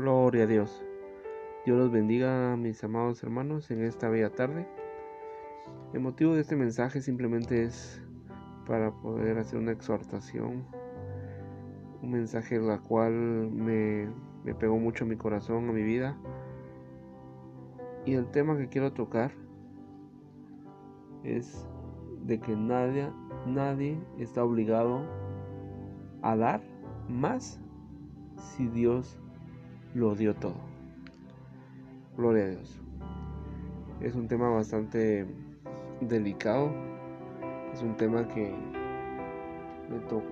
Gloria a Dios. Dios los bendiga, mis amados hermanos, en esta bella tarde. El motivo de este mensaje simplemente es para poder hacer una exhortación, un mensaje el cual me, me pegó mucho a mi corazón, a mi vida. Y el tema que quiero tocar es de que nadie, nadie está obligado a dar más si Dios lo dio todo. Gloria a Dios. Es un tema bastante delicado. Es un tema que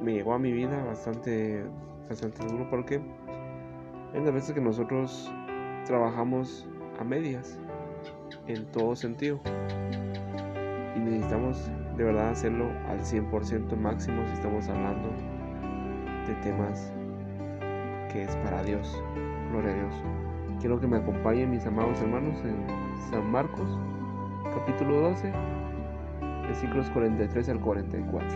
me, llegó a mi vida bastante, bastante duro porque es la veces que nosotros trabajamos a medias en todo sentido. Y necesitamos de verdad hacerlo al 100% máximo si estamos hablando de temas que es para Dios. Gloria a Dios. Quiero que me acompañen mis amados hermanos en San Marcos, capítulo 12, versículos 43 al 44.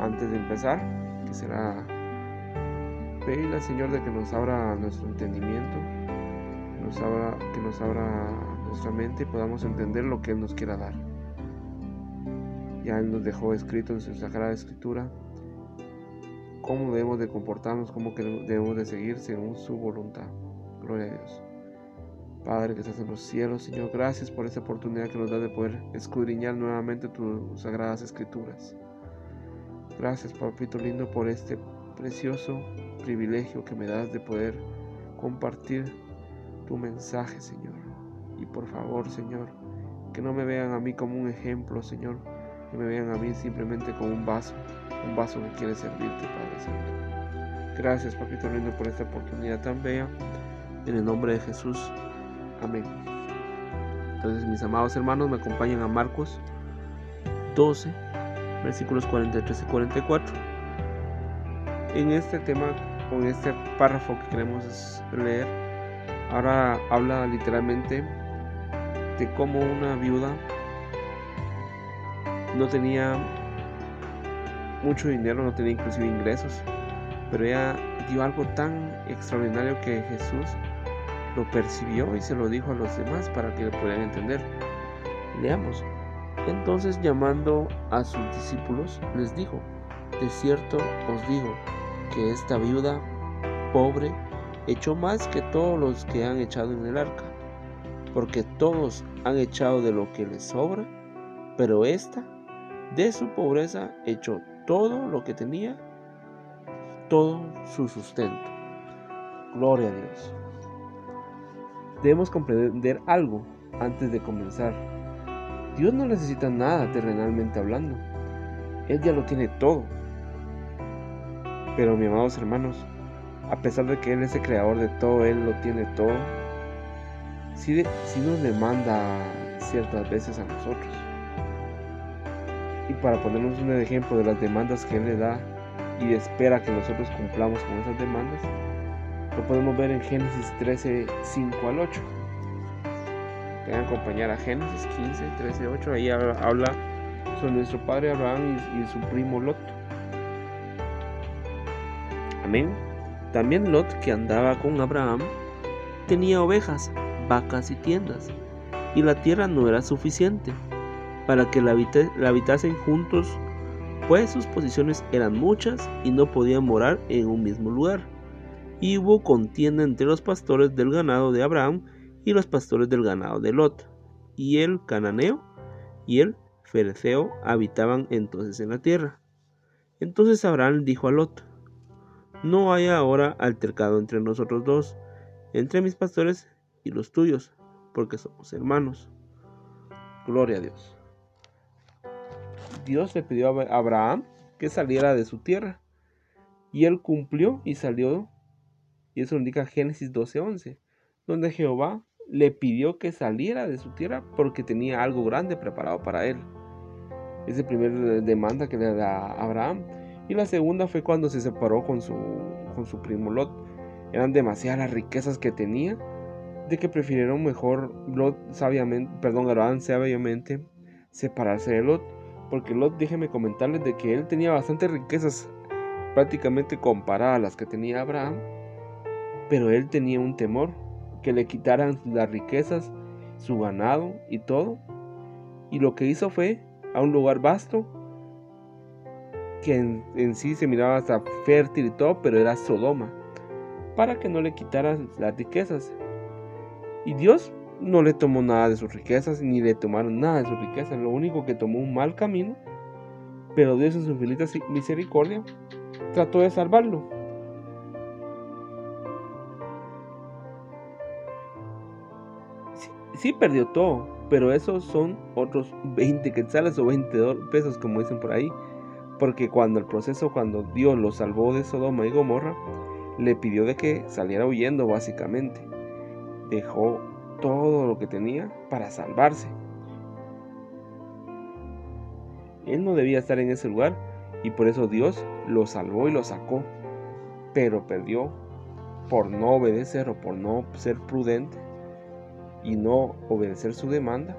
Antes de empezar, quisiera pedirle al Señor de que nos abra nuestro entendimiento, nos abra, que nos abra nuestra mente y podamos entender lo que Él nos quiera dar. Ya Él nos dejó escrito en su Sagrada Escritura cómo debemos de comportarnos, cómo debemos de seguir según su voluntad. Gloria a Dios. Padre que estás en los cielos, Señor, gracias por esta oportunidad que nos da de poder escudriñar nuevamente tus sagradas escrituras. Gracias, papito lindo, por este precioso privilegio que me das de poder compartir tu mensaje, Señor. Y por favor, Señor, que no me vean a mí como un ejemplo, Señor, que me vean a mí simplemente como un vaso, un vaso que quiere servirte, Padre Santo. Gracias, Papito lindo, por esta oportunidad tan bella. En el nombre de Jesús. Amén. Entonces, mis amados hermanos, me acompañan a Marcos 12, versículos 43 y 44. En este tema, con este párrafo que queremos leer, ahora habla literalmente de cómo una viuda no tenía mucho dinero, no tenía inclusive ingresos, pero ella dio algo tan extraordinario que Jesús lo percibió y se lo dijo a los demás para que lo pudieran entender. Leamos. Entonces llamando a sus discípulos les dijo, de cierto os digo que esta viuda pobre echó más que todos los que han echado en el arca, porque todos han echado de lo que les sobra, pero esta de su pobreza echó todo lo que tenía, todo su sustento. Gloria a Dios. Debemos comprender algo antes de comenzar. Dios no necesita nada terrenalmente hablando. Él ya lo tiene todo. Pero mis amados hermanos, a pesar de que Él es el creador de todo, Él lo tiene todo, sí, sí nos demanda ciertas veces a nosotros. Para ponernos un ejemplo de las demandas que Él le da y espera que nosotros cumplamos con esas demandas, lo podemos ver en Génesis 13, 5 al 8. Voy a acompañar a Génesis 15, 13, 8. Ahí habla sobre nuestro padre Abraham y, su primo Lot. Amén. También Lot, que andaba con Abraham, tenía ovejas, vacas y tiendas, y la tierra no era suficiente para que la, habitasen juntos, pues sus posiciones eran muchas y no podían morar en un mismo lugar. Y hubo contienda entre los pastores del ganado de Abraham y los pastores del ganado de Lot. Y el cananeo y el fereceo habitaban entonces en la tierra. Entonces Abraham dijo a Lot, no haya ahora altercado entre nosotros dos, entre mis pastores y los tuyos, porque somos hermanos. Gloria a Dios. Dios le pidió a Abraham que saliera de su tierra. Y él cumplió y salió. Y eso indica Génesis 12:11, donde Jehová le pidió que saliera de su tierra porque tenía algo grande preparado para él. Es la primera demanda que le da Abraham. Y la segunda fue cuando se separó con su, con su primo Lot. Eran demasiadas las riquezas que tenía de que prefirieron mejor Lot sabiamente, perdón, Abraham sabiamente separarse de Lot porque Lot, déjeme comentarles de que él tenía bastantes riquezas prácticamente comparadas a las que tenía Abraham, Pero él tenía un temor, que le quitaran las riquezas, su ganado y todo. Y lo que hizo fue a un lugar vasto, que en, sí se miraba hasta fértil y todo, pero era Sodoma, para que no le quitaran las riquezas. Y Dios no le tomó nada de sus riquezas, ni le tomaron nada de sus riquezas, lo único que tomó un mal camino, pero Dios en su infinita misericordia trató de salvarlo. Sí, perdió todo, pero esos son otros 20 quetzales o 20 pesos, como dicen por ahí. Porque cuando el proceso, cuando Dios lo salvó de Sodoma y Gomorra, le pidió de que saliera huyendo básicamente. Dejó todo lo que tenía para salvarse. Él no debía estar en ese lugar y por eso Dios lo salvó y lo sacó. Pero perdió por no obedecer o por no ser prudente y no obedecer su demanda.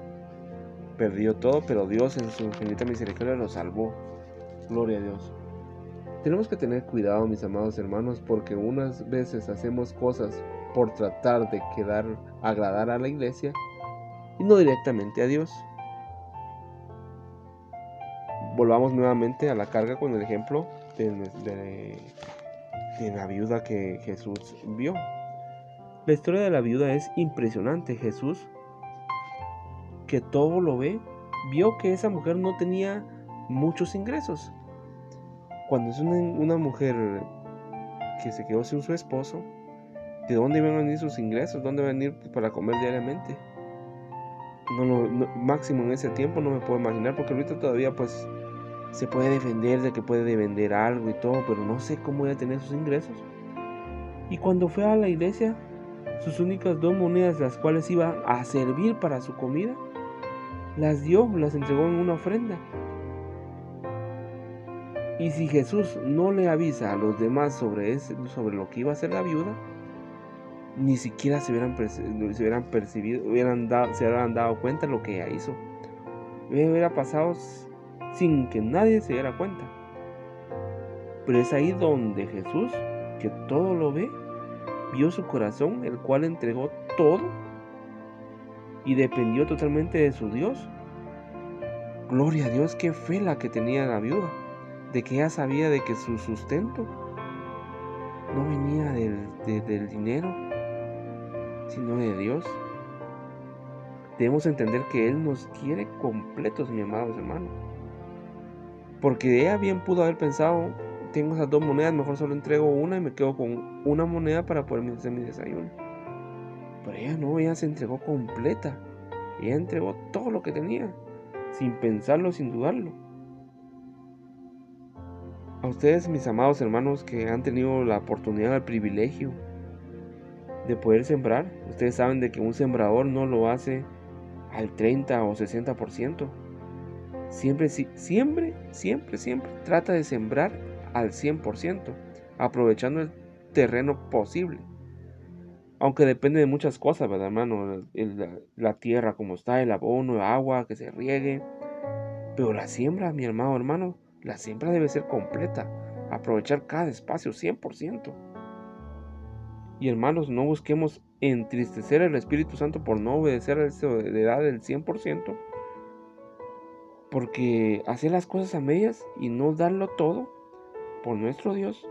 Perdió todo, pero Dios en su infinita misericordia lo salvó. Gloria a Dios. Tenemos que tener cuidado, mis amados hermanos, porque unas veces hacemos cosas por tratar de quedar agradar a la iglesia y no directamente a Dios. Volvamos nuevamente a la carga con el ejemplo de, la viuda que Jesús vio. La historia de la viuda es impresionante. Jesús, que todo lo ve, vio que esa mujer no tenía muchos ingresos. Cuando es una, mujer que se quedó sin su esposo, ¿de dónde iban a venir sus ingresos? ¿Dónde van a venir para comer diariamente? Máximo en ese tiempo no me puedo imaginar, porque ahorita todavía pues se puede defender de que puede vender algo y todo, pero no sé cómo voy a tener sus ingresos. Y cuando fue a la iglesia, sus únicas dos monedas, las cuales iban a servir para su comida, las dio, las entregó en una ofrenda. Y si Jesús no le avisa a los demás sobre, sobre lo que iba a hacer la viuda, ni siquiera se hubieran, se hubieran percibido, hubieran dado, se hubieran dado cuenta de lo que ella hizo. Hubiera pasado sin que nadie se diera cuenta. Pero es ahí donde Jesús, que todo lo ve, vio su corazón, el cual entregó todo y dependió totalmente de su Dios. Gloria a Dios, qué fe la que tenía la viuda, de que ella sabía de que su sustento no venía del, del dinero, sino de Dios. Debemos entender que Él nos quiere completos, mi amados hermanos. Porque ella bien pudo haber pensado, tengo esas dos monedas, mejor solo entrego una y me quedo con una moneda para poder hacer mi desayuno. Pero ella no, ella se entregó completa. Ella entregó todo lo que tenía, sin pensarlo, sin dudarlo. A ustedes, mis amados hermanos, que han tenido la oportunidad, el privilegio de poder sembrar, ustedes saben de que un sembrador no lo hace al 30 o 60%. Siempre, siempre, siempre, siempre trata de sembrar al 100%, aprovechando el terreno posible. Aunque depende de muchas cosas, ¿verdad, hermano? la tierra como está, el abono, el agua, que se riegue. Pero la siembra, mi hermano, hermano, la siembra debe ser completa. Aprovechar cada espacio 100%. Y hermanos, no busquemos entristecer al Espíritu Santo por no obedecer a esa edad del 100%. Porque hacer las cosas a medias y no darlo todo por nuestro Dios,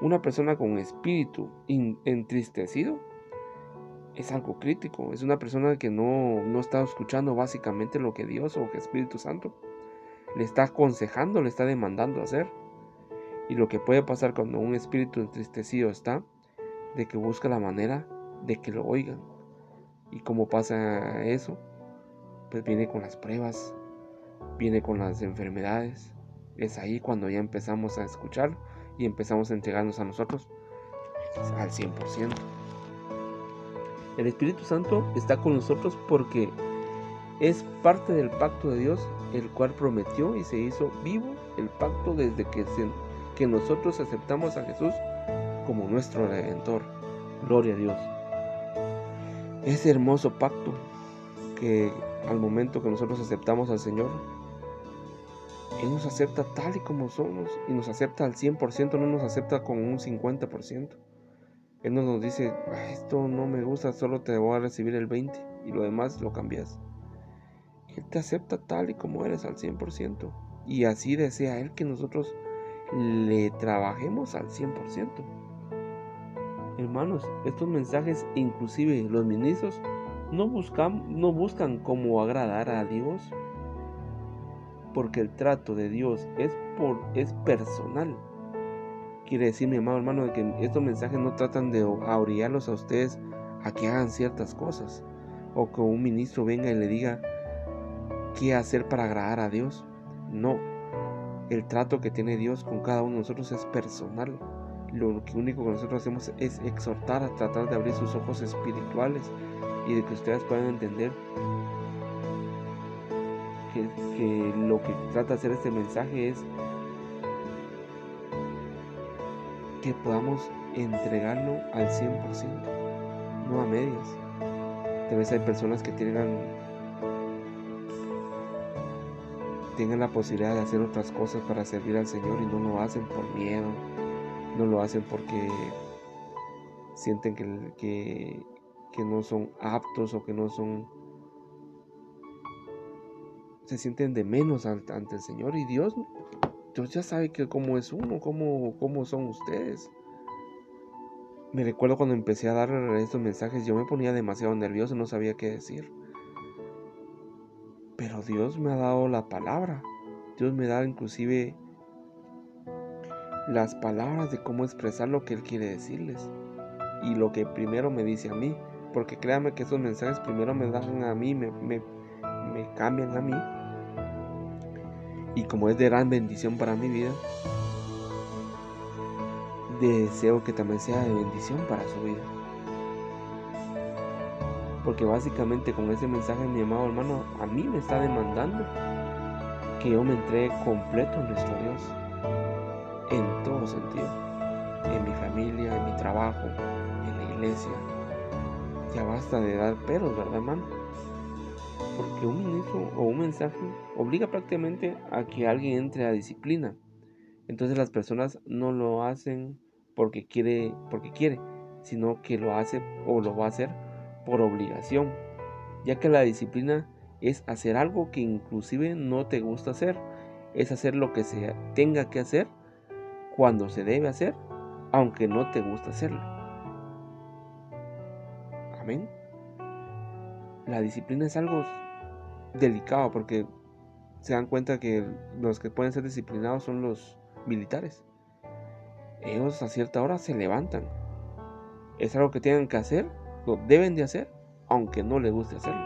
una persona con espíritu entristecido es algo crítico. Es una persona que no, no está escuchando básicamente lo que Dios o que Espíritu Santo le está aconsejando, le está demandando hacer. Y lo que puede pasar cuando un espíritu entristecido está, de que busca la manera de que lo oigan. Y como pasa eso, pues viene con las pruebas, viene con las enfermedades, es ahí cuando ya empezamos a escuchar y empezamos a entregarnos a nosotros al 100%. El Espíritu Santo está con nosotros porque es parte del pacto de Dios, el cual prometió y se hizo vivo el pacto desde que, que nosotros aceptamos a Jesús como nuestro redentor. Gloria a Dios. Ese hermoso pacto que al momento que nosotros aceptamos al Señor, él nos acepta tal y como somos y nos acepta al 100%, no nos acepta con un 50%. Él no nos dice, esto no me gusta, solo te voy a recibir el 20 y lo demás lo cambias. Él te acepta tal y como eres al 100%. Y así desea Él que nosotros le trabajemos al 100%. Hermanos, estos mensajes, inclusive los ministros, no buscan, no buscan cómo agradar a Dios, porque el trato de Dios es, por, es personal. Quiere decir, mi amado hermano, de que estos mensajes no tratan de orillarlos a ustedes a que hagan ciertas cosas, o que un ministro venga y le diga qué hacer para agradar a Dios. No, el trato que tiene Dios con cada uno de nosotros es personal. Lo único que nosotros hacemos es exhortar a tratar de abrir sus ojos espirituales y de que ustedes puedan entender que, lo que trata de hacer este mensaje es que podamos entregarlo al 100%, no a medias. Tal vez hay personas que tengan, tengan la posibilidad de hacer otras cosas para servir al Señor y no lo hacen por miedo, no lo hacen porque sienten que, que, no son aptos o que no son se sienten de menos ante el Señor y Dios Dios ya sabe que cómo es uno, cómo, cómo son ustedes. Me recuerdo cuando empecé a dar estos mensajes, yo me ponía demasiado nervioso, no sabía qué decir. Pero Dios me ha dado la palabra. Dios me da inclusive las palabras de cómo expresar lo que Él quiere decirles. Y lo que primero me dice a mí. Porque créanme que esos mensajes primero me dan a mí, me, me, me cambian a mí y como es de gran bendición para mi vida, deseo que también sea de bendición para su vida. Porque básicamente con ese mensaje mi amado hermano a mí me está demandando que yo me entregue completo a nuestro Dios. En todo sentido. En mi familia, en mi trabajo, en la iglesia. Ya basta de dar peros, ¿verdad hermano? porque un ministro o un mensaje obliga prácticamente a que alguien entre a disciplina. Entonces las personas no lo hacen porque quiere, porque quiere, sino que lo hace o lo va a hacer por obligación, ya que la disciplina es hacer algo que inclusive no te gusta hacer, es hacer lo que se tenga que hacer cuando se debe hacer, aunque no te gusta hacerlo. Amén. La disciplina es algo delicado porque se dan cuenta que los que pueden ser disciplinados son los militares. Ellos a cierta hora se levantan. Es algo que tienen que hacer, lo deben de hacer, aunque no les guste hacerlo.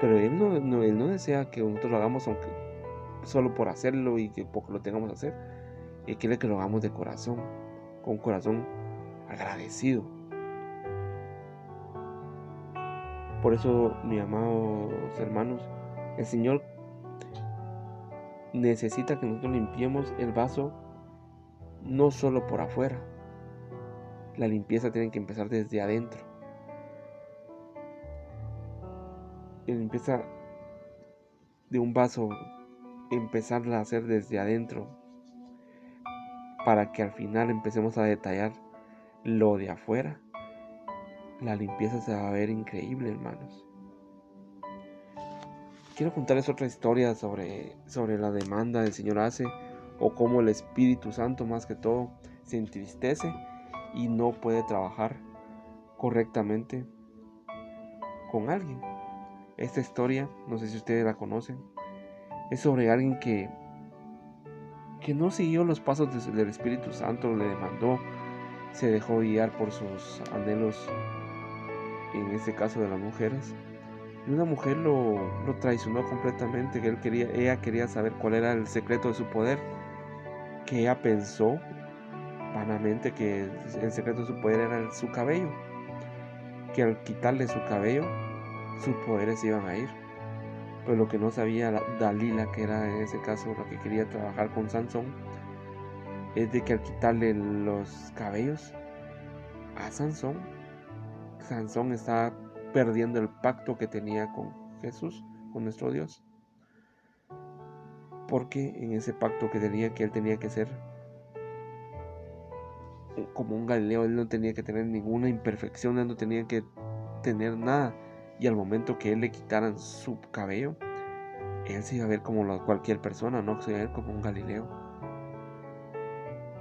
Pero él no, no desea que nosotros lo hagamos aunque solo por hacerlo y que porque lo tengamos que hacer. Él quiere que lo hagamos de corazón, con un corazón agradecido. Por eso, mis amados hermanos, el Señor necesita que nosotros limpiemos el vaso no solo por afuera. La limpieza tiene que empezar desde adentro. La limpieza de un vaso, empezarla a hacer desde adentro, para que al final empecemos a detallar lo de afuera la limpieza se va a ver increíble, hermanos. Quiero contarles otra historia sobre, sobre la demanda del Señor hace o cómo el Espíritu Santo más que todo se entristece y no puede trabajar correctamente con alguien. Esta historia, no sé si ustedes la conocen, es sobre alguien que, que no siguió los pasos del Espíritu Santo, le demandó, se dejó guiar por sus anhelos en este caso de las mujeres, y una mujer lo, traicionó completamente, que él quería, ella quería saber cuál era el secreto de su poder, que ella pensó vanamente que el secreto de su poder era su cabello, que al quitarle su cabello, sus poderes iban a ir. Pero lo que no sabía Dalila, que era en ese caso la que quería trabajar con Sansón, es de que al quitarle los cabellos a Sansón, Sansón está perdiendo el pacto que tenía con Jesús, con nuestro Dios. Porque en ese pacto que tenía, que él tenía que ser como un Galileo, él no tenía que tener ninguna imperfección, él no tenía que tener nada. Y al momento que él le quitaran su cabello, él se iba a ver como cualquier persona, no se iba a ver como un Galileo.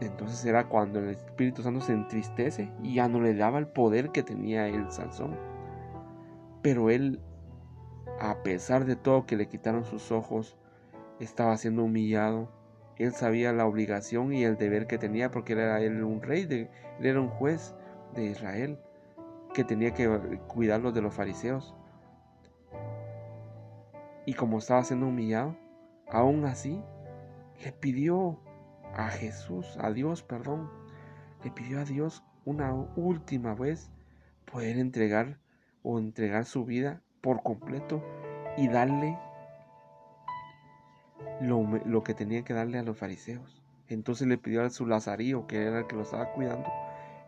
Entonces era cuando el Espíritu Santo se entristece y ya no le daba el poder que tenía el Sansón. Pero él, a pesar de todo que le quitaron sus ojos, estaba siendo humillado. Él sabía la obligación y el deber que tenía porque era él un rey, de, él era un juez de Israel que tenía que cuidarlos de los fariseos. Y como estaba siendo humillado, aún así le pidió a Jesús, a Dios, perdón, le pidió a Dios una última vez poder entregar o entregar su vida por completo y darle lo, que tenía que darle a los fariseos. Entonces le pidió a su lazarío, que era el que lo estaba cuidando,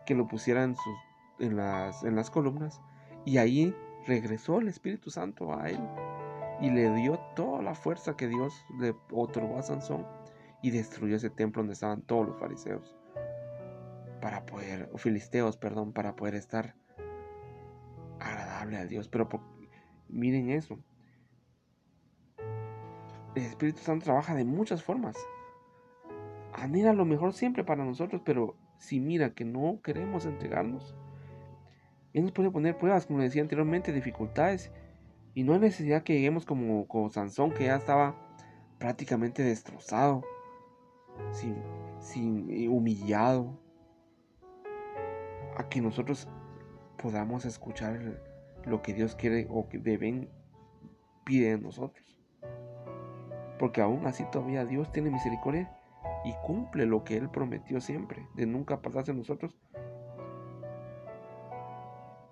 que lo pusiera en, sus, en, las, en las columnas. Y ahí regresó el Espíritu Santo a él y le dio toda la fuerza que Dios le otorgó a Sansón y destruyó ese templo donde estaban todos los fariseos para poder, filisteos, perdón, para poder estar agradable a Dios. Pero miren eso, el Espíritu Santo trabaja de muchas formas. Anhela lo mejor siempre para nosotros, pero si mira que no queremos entregarnos, Él nos puede poner pruebas, como decía anteriormente, dificultades. Y no hay necesidad que lleguemos como, como Sansón, que ya estaba prácticamente destrozado sin, sin eh, humillado, a que nosotros podamos escuchar lo que Dios quiere o que deben pide de nosotros. Porque aún así todavía Dios tiene misericordia y cumple lo que Él prometió siempre, de nunca pasarse nosotros.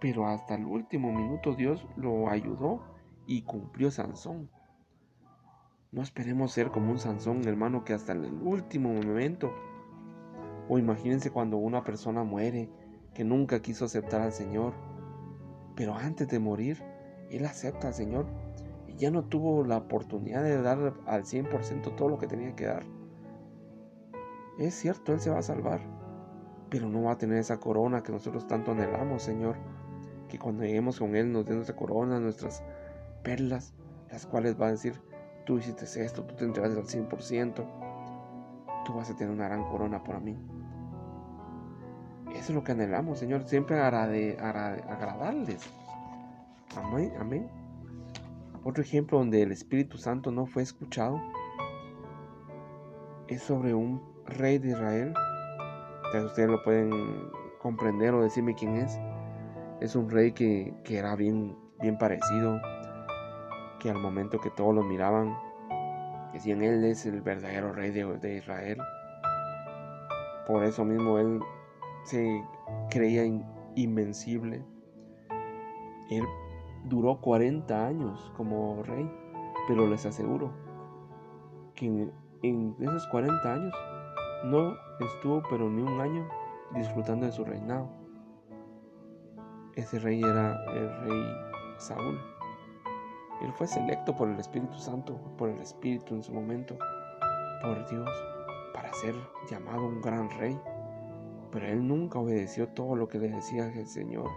Pero hasta el último minuto Dios lo ayudó y cumplió Sansón. No esperemos ser como un Sansón, hermano, que hasta el último momento. O imagínense cuando una persona muere, que nunca quiso aceptar al Señor. Pero antes de morir, él acepta al Señor y ya no tuvo la oportunidad de dar al 100% todo lo que tenía que dar. Es cierto, Él se va a salvar, pero no va a tener esa corona que nosotros tanto anhelamos, Señor. Que cuando lleguemos con Él nos dé nuestra corona, nuestras perlas, las cuales va a decir, tú hiciste esto, tú te entregaste al 100%, tú vas a tener una gran corona por mí. Eso es lo que anhelamos, Señor, siempre agradarles. Amén, amén. Otro ejemplo donde el Espíritu Santo no fue escuchado es sobre un rey de Israel. ustedes lo pueden comprender o decirme quién es. Es un rey que, que era bien, bien parecido que al momento que todos lo miraban, decían, Él es el verdadero rey de, Israel. Por eso mismo Él se creía invencible. Él duró 40 años como rey, pero les aseguro que en, en, esos 40 años no estuvo pero ni un año disfrutando de su reinado. Ese rey era el rey Saúl. Él fue selecto por el Espíritu Santo, por el Espíritu en su momento, por Dios, para ser llamado un gran rey. Pero él nunca obedeció todo lo que le decía el Señor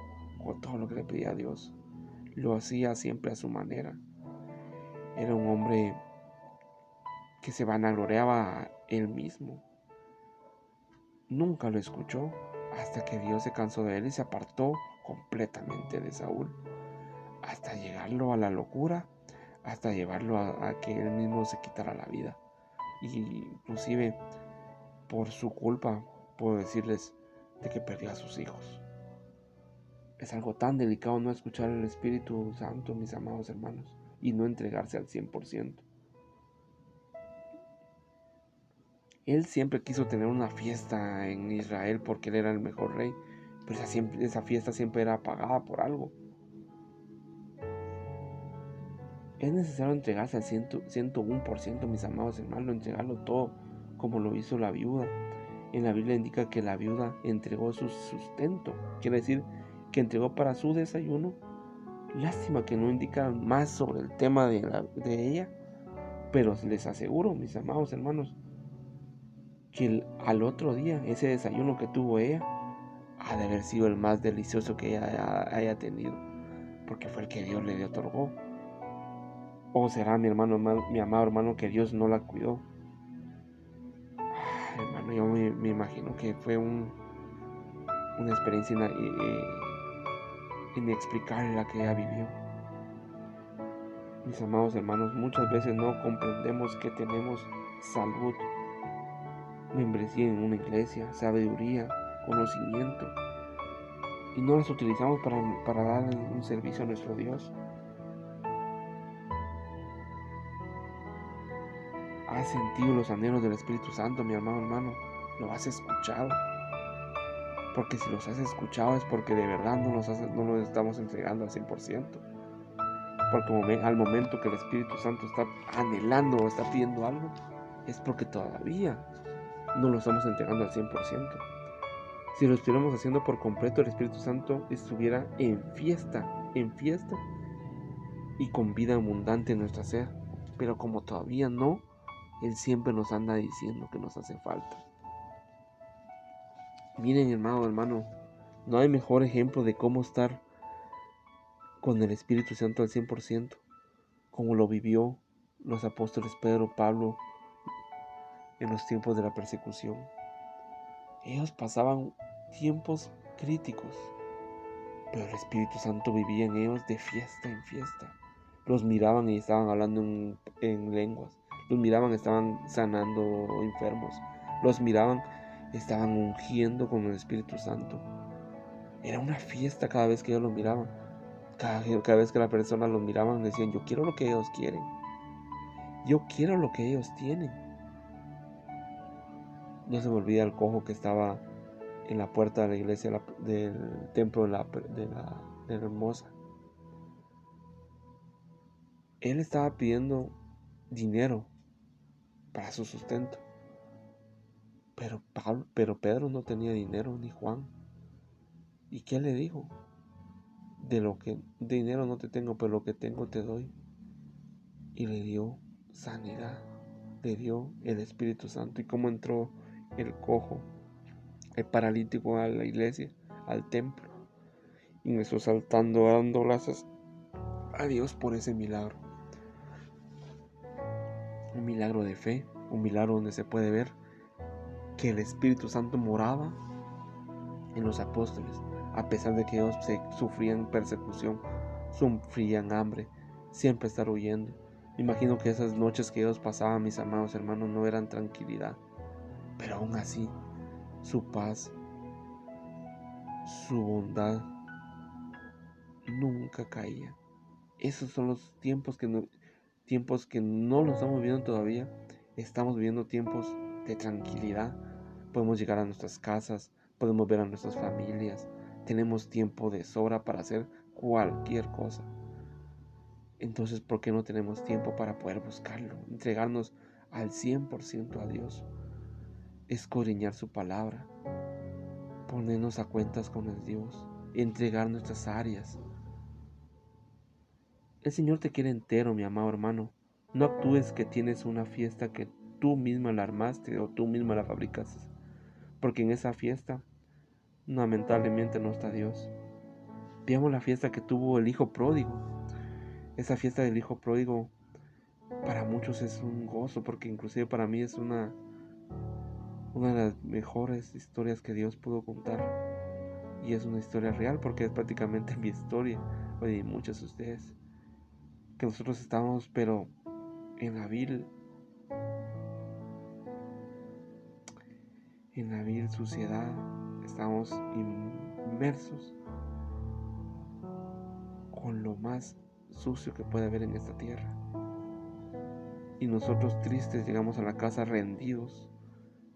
o todo lo que le pedía a Dios. Lo hacía siempre a su manera. Era un hombre que se vanagloriaba a él mismo. Nunca lo escuchó hasta que Dios se cansó de él y se apartó completamente de Saúl hasta llegarlo a la locura, hasta llevarlo a, que él mismo se quitara la vida. Y inclusive por su culpa puedo decirles de que perdió a sus hijos. Es algo tan delicado no escuchar el Espíritu Santo, mis amados hermanos, y no entregarse al 100%. Él siempre quiso tener una fiesta en Israel porque él era el mejor rey, pero esa, esa fiesta siempre era pagada por algo. Es necesario entregarse al 101%, mis amados hermanos, entregarlo todo, como lo hizo la viuda. En la Biblia indica que la viuda entregó su sustento, quiere decir que entregó para su desayuno. Lástima que no indica más sobre el tema de ella, pero les aseguro, mis amados hermanos, que al otro día ese desayuno que tuvo ella ha de haber sido el más delicioso que ella haya, tenido, porque fue el que Dios le otorgó. O será mi hermano, mi amado hermano, que Dios no la cuidó. hermano, yo me, imagino que fue un, una experiencia inexplicable la que ella vivió. Mis amados hermanos, muchas veces no comprendemos que tenemos salud, membresía en una iglesia, sabiduría, conocimiento, y no las utilizamos para, para dar un servicio a nuestro Dios. ¿Has sentido los anhelos del Espíritu Santo, mi amado hermano? ¿Lo has escuchado? Porque si los has escuchado es porque de verdad no los, no los estamos entregando al 100%. Porque al momento que el Espíritu Santo está anhelando o está pidiendo algo, es porque todavía no lo estamos entregando al 100%. Si lo estuviéramos haciendo por completo, el Espíritu Santo estuviera en fiesta, en fiesta y con vida abundante en nuestra ser. Pero como todavía no, Él siempre nos anda diciendo que nos hace falta. Miren, hermano, hermano, no hay mejor ejemplo de cómo estar con el Espíritu Santo al 100%, como lo vivió los apóstoles Pedro, Pablo, en los tiempos de la persecución. Ellos pasaban tiempos críticos, pero el Espíritu Santo vivía en ellos de fiesta en fiesta. Los miraban y estaban hablando en, lenguas. Los miraban, estaban sanando enfermos. Los miraban, estaban ungiendo con el Espíritu Santo. Era una fiesta cada vez que ellos los miraban. Cada, cada vez que la persona los miraban, decían, yo quiero lo que ellos quieren. Yo quiero lo que ellos tienen. No se me olvida el cojo que estaba en la puerta de la iglesia del templo de la, de la, hermosa. Él estaba pidiendo dinero para su sustento. Pero, Pablo, pero Pedro no tenía dinero, ni Juan. ¿Y qué le dijo? De lo que dinero no te tengo, pero lo que tengo te doy. Y le dio sanidad, le dio el Espíritu Santo. ¿Y cómo entró el cojo, el paralítico a la iglesia, al templo. Y me estoy saltando, dando gracias a Dios por ese milagro. Un milagro de fe, un milagro donde se puede ver que el Espíritu Santo moraba en los apóstoles, a pesar de que ellos sufrían persecución, sufrían hambre, siempre estar huyendo. Imagino que esas noches que ellos pasaban, mis amados hermanos, no eran tranquilidad, pero aún así, su paz, su bondad nunca caía. Esos son los tiempos que no, tiempos que no los estamos viviendo todavía. Estamos viviendo tiempos de tranquilidad. Podemos llegar a nuestras casas, podemos ver a nuestras familias. Tenemos tiempo de sobra para hacer cualquier cosa. Entonces, ¿por qué no tenemos tiempo para poder buscarlo? Entregarnos al 100% a Dios escudriñar su palabra, ponernos a cuentas con el Dios, entregar nuestras áreas. El Señor te quiere entero, mi amado hermano. No actúes que tienes una fiesta que tú misma la armaste o tú misma la fabricaste, porque en esa fiesta lamentablemente no está Dios. Veamos la fiesta que tuvo el hijo pródigo. Esa fiesta del hijo pródigo para muchos es un gozo, porque inclusive para mí es una una de las mejores historias que Dios pudo contar. Y es una historia real porque es prácticamente mi historia, o de muchos de ustedes. Que nosotros estamos, pero en la vil, en la vil suciedad, estamos inmersos con lo más sucio que puede haber en esta tierra. Y nosotros tristes llegamos a la casa rendidos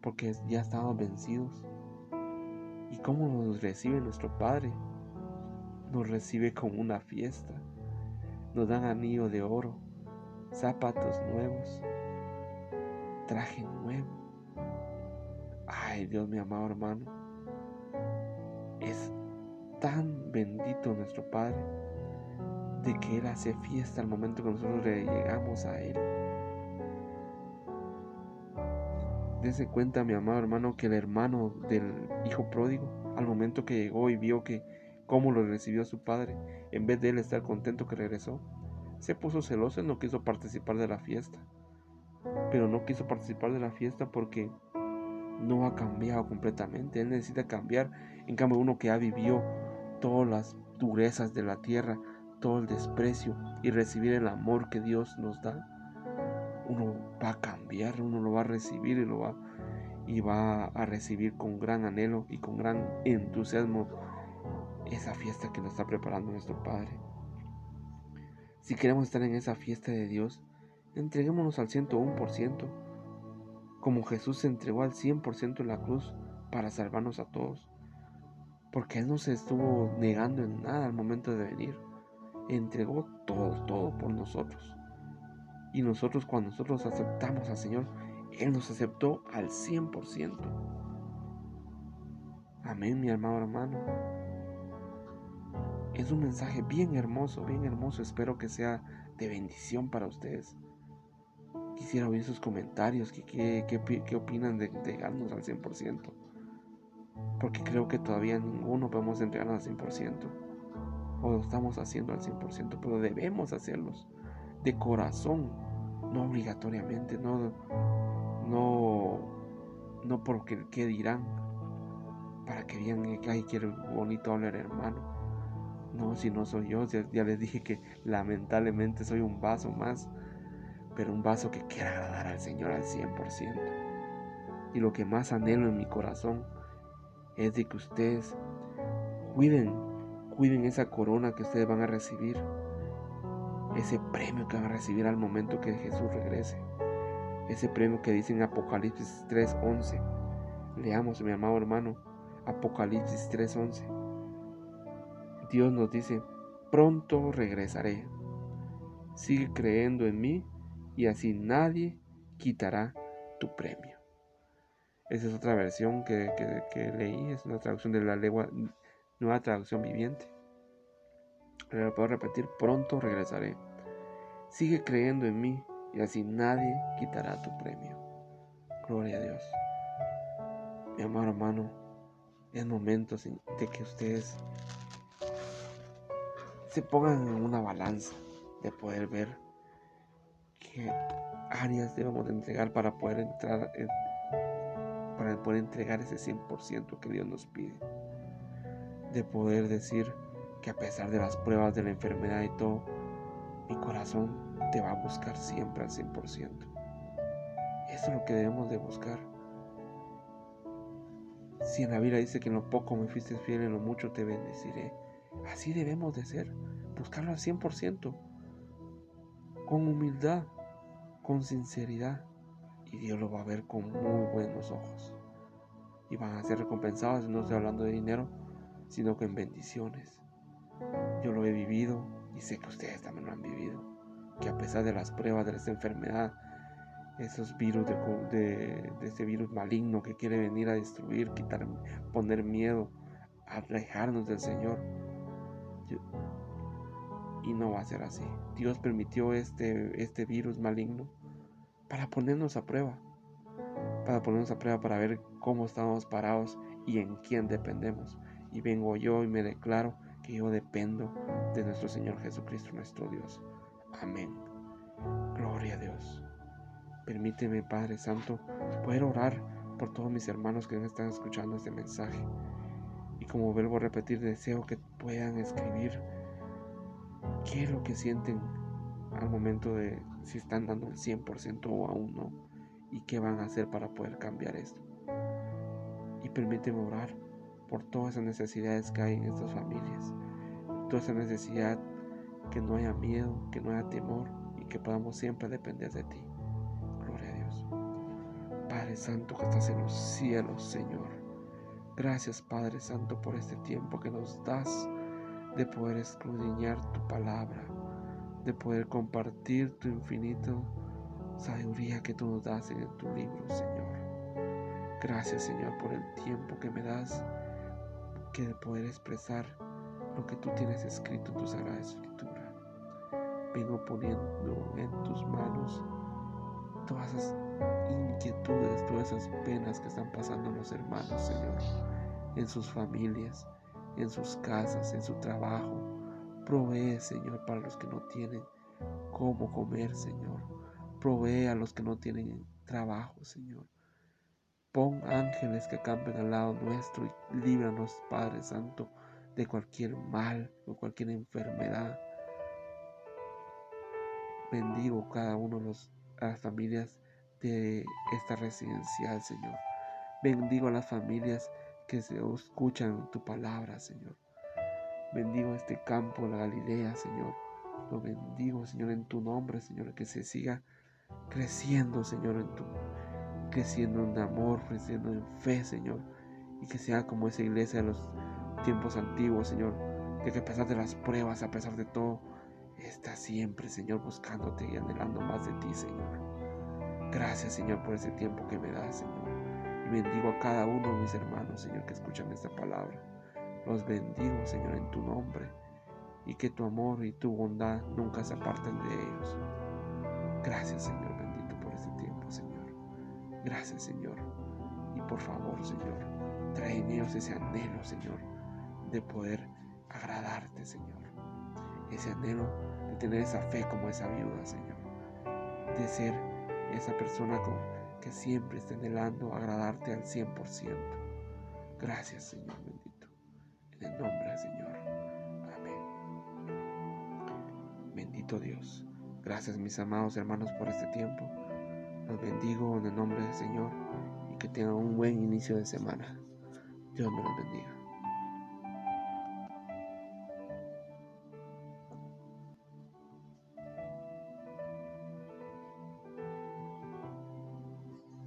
porque ya estamos vencidos. ¿Y cómo nos recibe nuestro Padre? Nos recibe con una fiesta. Nos dan anillo de oro, zapatos nuevos, traje nuevo. Ay, Dios mi amado hermano, es tan bendito nuestro Padre de que Él hace fiesta al momento que nosotros le llegamos a Él Dese cuenta, mi amado hermano, que el hermano del hijo pródigo, al momento que llegó y vio que cómo lo recibió su padre, en vez de él estar contento que regresó, se puso celoso y no quiso participar de la fiesta. Pero no quiso participar de la fiesta porque no ha cambiado completamente. Él necesita cambiar. En cambio, uno que ha vivido todas las durezas de la tierra, todo el desprecio y recibir el amor que Dios nos da, uno va a cambiar, uno lo va a recibir y lo va y va a recibir con gran anhelo y con gran entusiasmo esa fiesta que nos está preparando nuestro Padre. Si queremos estar en esa fiesta de Dios, entreguémonos al 101%, como Jesús se entregó al 100% en la cruz para salvarnos a todos, porque Él no se estuvo negando en nada al momento de venir, entregó todo, todo por nosotros. Y nosotros cuando nosotros aceptamos al Señor, Él nos aceptó al 100%. Amén, mi amado hermano. Es un mensaje bien hermoso, bien hermoso. Espero que sea de bendición para ustedes. Quisiera oír sus comentarios, qué, qué, opinan de entregarnos al 100%. Porque creo que todavía ninguno podemos entregarnos al 100%. O lo estamos haciendo al 100%, pero debemos hacerlos de corazón no obligatoriamente, no, no, no porque qué dirán, para que digan que quiere bonito hablar hermano. No, si no soy yo, ya, les dije que lamentablemente soy un vaso más, pero un vaso que quiere agradar al Señor al 100%. Y lo que más anhelo en mi corazón es de que ustedes cuiden, cuiden esa corona que ustedes van a recibir ese premio que van a recibir al momento que Jesús regrese. Ese premio que dice en Apocalipsis 3:11. Leamos, mi amado hermano, Apocalipsis 3:11. Dios nos dice, pronto regresaré. Sigue creyendo en mí y así nadie quitará tu premio. Esa es otra versión que, leí, es una traducción de la lengua, nueva traducción viviente. Pero puedo repetir, pronto regresaré. Sigue creyendo en mí y así nadie quitará tu premio. Gloria a Dios. Mi amado hermano, es momento de que ustedes se pongan en una balanza de poder ver qué áreas debemos de entregar para poder entrar para poder entregar ese 100% que Dios nos pide. De poder decir, que a pesar de las pruebas de la enfermedad y todo, mi corazón te va a buscar siempre al 100%. Eso es lo que debemos de buscar. Si en la Biblia dice que en lo poco me fuiste fiel, en lo mucho te bendeciré. Así debemos de ser, buscarlo al 100%, con humildad, con sinceridad, y Dios lo va a ver con muy buenos ojos. Y van a ser recompensados, no estoy hablando de dinero, sino que en bendiciones. Yo lo he vivido y sé que ustedes también lo han vivido. Que a pesar de las pruebas de esta enfermedad, esos virus de, este virus maligno que quiere venir a destruir, quitar, poner miedo, alejarnos del Señor. y no va a ser así. Dios permitió este, este virus maligno para ponernos a prueba. Para ponernos a prueba para ver cómo estamos parados y en quién dependemos. Y vengo yo y me declaro que yo dependo de nuestro Señor Jesucristo, nuestro Dios. Amén. Gloria a Dios. Permíteme, Padre Santo, poder orar por todos mis hermanos que están escuchando este mensaje. Y como vuelvo a repetir, deseo que puedan escribir qué es lo que sienten al momento de si están dando el 100% o aún no. Y qué van a hacer para poder cambiar esto. Y permíteme orar por todas esas necesidades que hay en estas familias. Toda esa necesidad que no haya miedo, que no haya temor y que podamos siempre depender de ti. Gloria a Dios. Padre Santo que estás en los cielos, Señor. Gracias Padre Santo por este tiempo que nos das de poder escudriñar tu palabra, de poder compartir tu infinito sabiduría que tú nos das en tu libro, Señor. Gracias, Señor, por el tiempo que me das que de poder expresar lo que tú tienes escrito en tu Sagrada Escritura. Vengo poniendo en tus manos todas esas inquietudes, todas esas penas que están pasando los hermanos, Señor, en sus familias, en sus casas, en su trabajo. Provee, Señor, para los que no tienen cómo comer, Señor. Provee a los que no tienen trabajo, Señor. Pon ángeles que campen al lado nuestro y líbranos, Padre Santo, de cualquier mal o cualquier enfermedad. Bendigo cada uno de las familias de esta residencial, Señor. Bendigo a las familias que se escuchan tu palabra, Señor. Bendigo este campo, la Galilea, Señor. Lo bendigo, Señor, en tu nombre, Señor, que se siga creciendo, Señor, en tu creciendo en amor, creciendo en fe, Señor, y que sea como esa iglesia de los tiempos antiguos, Señor, que a pesar de las pruebas, a pesar de todo, está siempre, Señor, buscándote y anhelando más de ti, Señor. Gracias, Señor, por ese tiempo que me das, Señor. Y bendigo a cada uno de mis hermanos, Señor, que escuchan esta palabra. Los bendigo, Señor, en tu nombre. Y que tu amor y tu bondad nunca se aparten de ellos. Gracias, Señor, bendito por este tiempo, Señor. Gracias, Señor. Y por favor, Señor, trae en ellos ese anhelo, Señor, de poder agradarte, Señor. Ese anhelo de tener esa fe como esa viuda, Señor. De ser esa persona que siempre esté anhelando agradarte al 100%. Gracias, Señor bendito. En el nombre del Señor. Amén. Bendito Dios. Gracias, mis amados hermanos, por este tiempo. Los bendigo en el nombre del Señor y que tengan un buen inicio de semana. Dios me los bendiga.